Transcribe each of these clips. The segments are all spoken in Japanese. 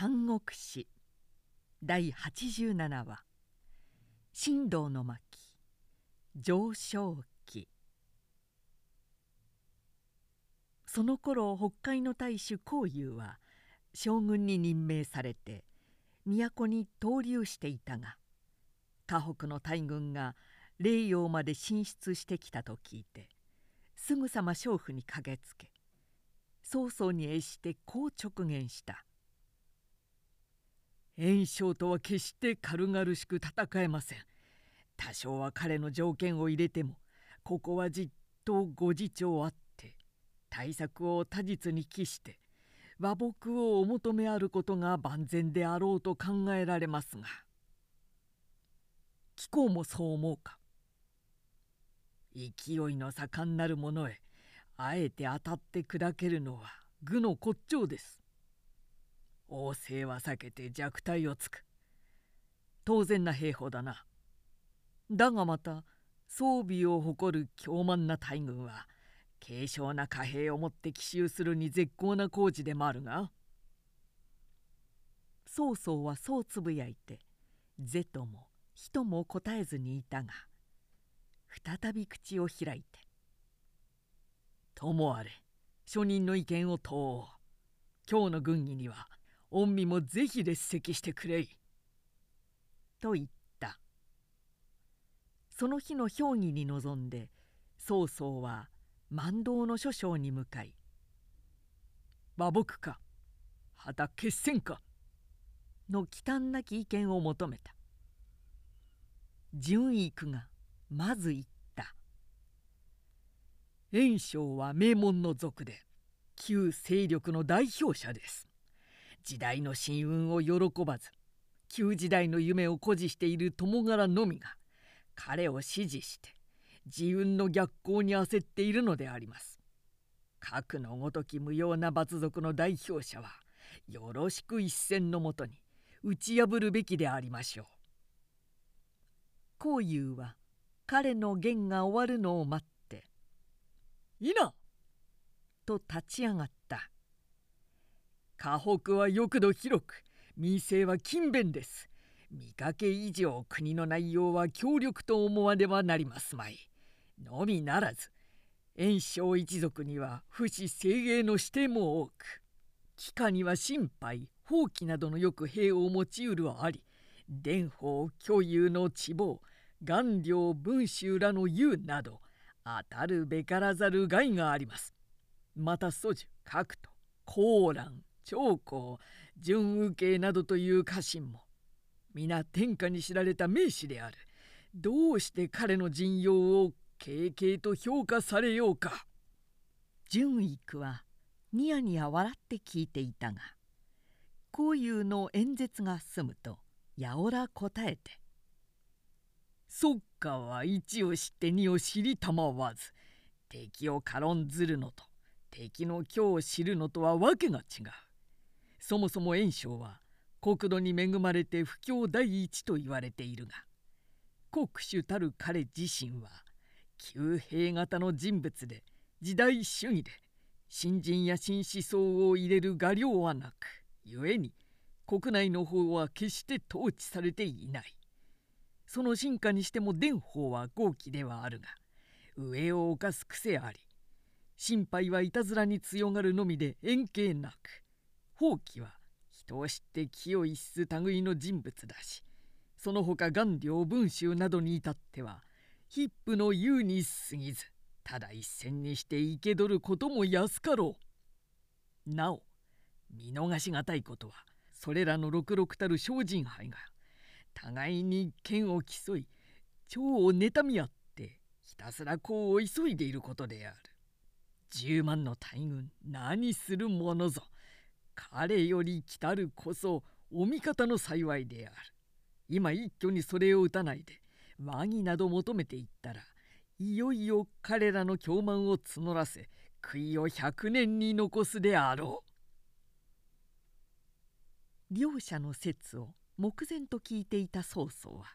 三国志。第87話「神道の巻。上昇期」その頃北海の大主幸雄は将軍に任命されて都に投留していたが河北の大軍が霊陽まで進出してきたと聞いてすぐさま娼婦に駆けつけ曹操に謁してこう直言した「袁紹とは決して軽々しく戦えません。多少は彼の条件を入れてもここはじっとご自重あって対策を他実に期して和睦をお求めあることが万全であろうと考えられますが貴公もそう思うか勢いの盛んなる者へあえて当たって砕けるのは愚の骨頂です。王政は避けて弱体をつく。当然な兵法だな。だがまた装備を誇る強慢な大軍は軽少な貨幣を持って奇襲するに絶好な工事でもあるが曹操はそうつぶやいて是とも人も答えずにいたが再び口を開いて「ともあれ諸人の意見を問おう今日の軍議には御身もぜひ列席してくれい」と言った。その日の評議に臨んで曹操は万道の諸将に向かい「馬木か旗決戦か」の忌憚なき意見を求めた。純育がまず言った「袁紹は名門の族で旧勢力の代表者です」時代の神運を喜ばず旧時代の夢を誇示している友柄のみが彼を支持して自運の逆行に焦っているのであります。核のごとき無用な罰族の代表者はよろしく一戦のもとに打ち破るべきでありましょう。幸雄は彼の言が終わるのを待って「いな!」と立ち上がった。河北はよくど広く民生は勤勉です。見かけ以上国の内容は強力と思わねばなりますまい。のみならず炎章一族には不死精鋭の指定も多く帰化には心配放棄などのよく兵を用いるはあり伝法共有の地望顔料文集らの優など当たるべからざる害があります。また祖樹角と高蘭長江準右慶などという家臣も皆天下に知られた名士である。どうして彼の陣容を軽々と評価されようか純育はニヤニヤ笑って聞いていたがこういうの演説が済むとやおら答えて「そっかは一を知って二を知りたまわず敵を軽んずるのと敵の今を知るのとはわけが違う。そもそも袁紹は国土に恵まれて不況第一と言われているが国主たる彼自身は旧兵型の人物で時代主義で新人や新思想を入れる画量はなく故に国内の方は決して統治されていない。その進化にしても伝法は豪気ではあるが上を犯す癖あり心配はいたずらに強がるのみで円形なく放棄は人を知って気を逸す類の人物だしその他顔料文集などに至ってはヒップの言うに過ぎずただ一戦にして生け取ることも安かろう。なお見逃しがたいことはそれらの六六たる精進杯が互いに剣を競い蝶を妬み合ってひたすら功を急いでいることである。10万の大軍何するものぞ彼より来たるこそお味方の幸いである。今一挙にそれを打たないで和議など求めていったらいよいよ彼らの狂慢を募らせ悔いを百年に残すであろう。両者の説を目前と聞いていた曹操は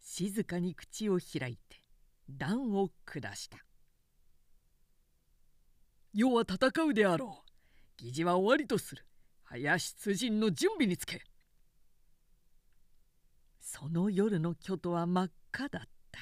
静かに口を開いて断を下した「世は戦うであろう議事は終わりとする早出陣の準備につけ。その夜の京都は真っ赤だった。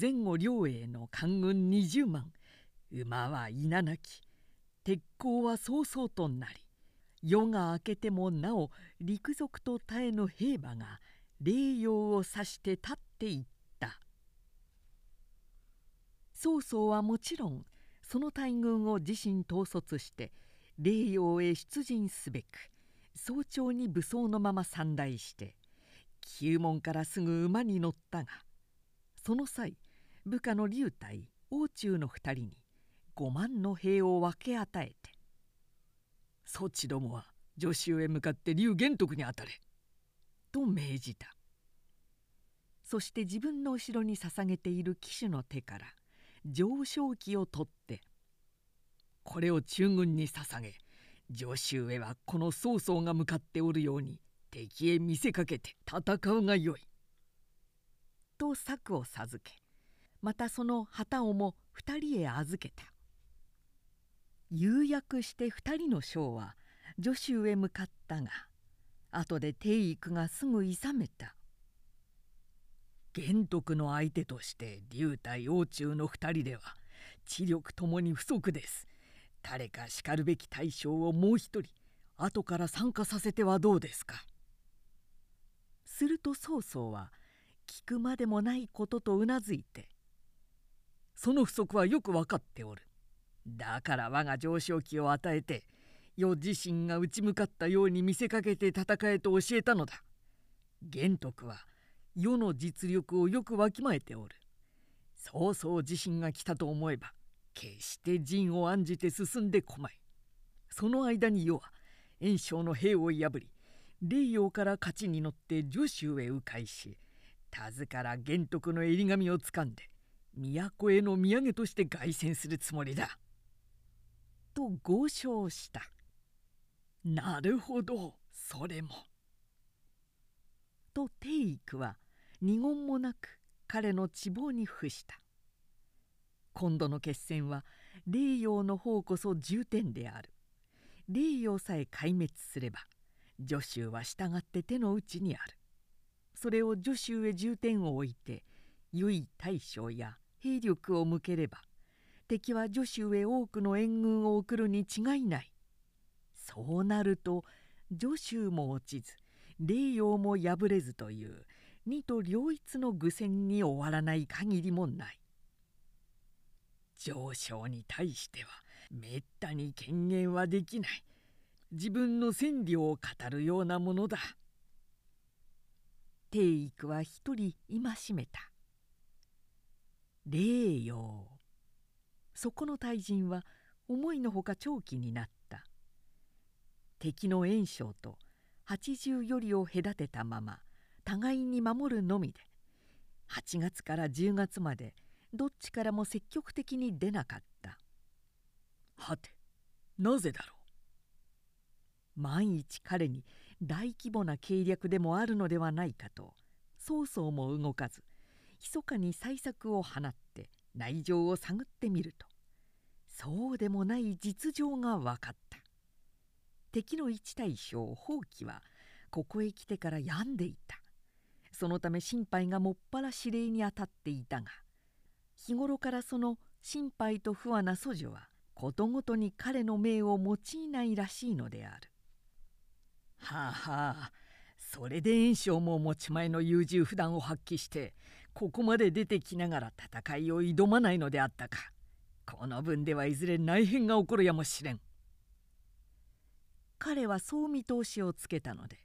前後両営の官軍20万。馬は稲なき鉄鋼は早々となり。夜が明けてもなお陸賊と耐えぬ兵馬が霊陽を指して立っていった。曹操はもちろんその大軍を自身統率して霊陽へ出陣すべく早朝に武装のまま参来して旧門からすぐ馬に乗ったがその際部下の龍太王中の二人に5万の兵を分け与えて「そちどもは助手へ向かって龍玄徳に当たれ」と命じた。そして自分の後ろに捧げている騎手の手から上昇旗を取ってこれを中軍に捧げ助手へはこの曹操が向かっておるように敵へ見せかけて戦うがよい。と策を授けまたその旗をも二人へ預けた。釉薬して二人の将は助手へ向かったが後で帝育がすぐ諌めた。玄徳の相手として竜太王中の二人では知力ともに不足です。誰かしかるべき大将をもう一人後から参加させてはどうですか？すると曹操は聞くまでもないこととうなずいて「その不足はよく分かっておる。だから我が上昇気を与えて余自身が打ち向かったように見せかけて戦えと教えたのだ。玄徳は世の実力をよくわきまえておる。曹操自身が来たと思えば決して陣を案じて進んでこまい。その間に世は袁紹の兵を破り霊陽から勝ちに乗って助手へ迂回し田津から玄徳の襟髪をつかんで都への土産として凱旋するつもりだ。と豪商したなるほどそれも。と帝育は二言もなく彼の地望に付した今度の決戦は霊陽の方こそ重点である。霊陽さえ壊滅すれば助手は従って手の内にある。それを助手へ重点を置いて良い大将や兵力を向ければ敵は助手へ多くの援軍を送るに違いない。そうなると助手も落ちず霊陽も敗れずという二と両一の愚戦に終わらない限りもない。上昇に対してはめったに権限はできない。自分の千里を語るようなものだ。帝育は一人戒めた。霊陽そこの大臣は思いのほか長期になった。敵の袁紹と八十よりを隔てたまま互いに守るのみで8月から10月までどっちからも積極的に出なかった。はてなぜだろう。万一彼に大規模な計略でもあるのではないかと曹操も動かず密かに対策を放って内情を探ってみるとそうでもない実情が分かった。敵の一大将宝器はここへ来てから病んでいた。そのため心配がもっぱら指令に当たっていたが日頃からその心配と不安な祖女はことごとに彼の命を用いないらしいのである。はあはあそれで袁紹も持ち前の優柔不断を発揮してここまで出てきながら戦いを挑まないのであったか。この分ではいずれ内変が起こるやもしれん。彼はそう見通しをつけたので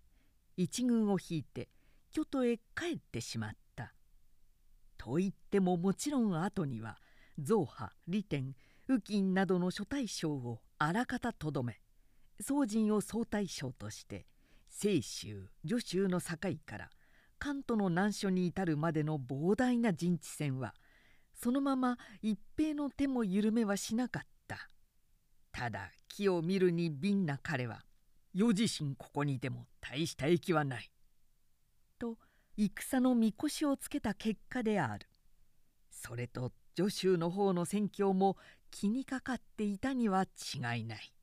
一軍を引いて京都へ帰ってしまった。と言ってももちろん後には造派利天右近などの諸大将をあらかたとどめ宗人を総大将として清州助州の境から関東の難所に至るまでの膨大な陣地戦はそのまま一平の手も緩めはしなかった。ただ木を見るに敏な彼は余自身ここにいても大した益はない。戦のみこしをつけた結果である。それと助州の方の戦況も気にかかっていたには違いない。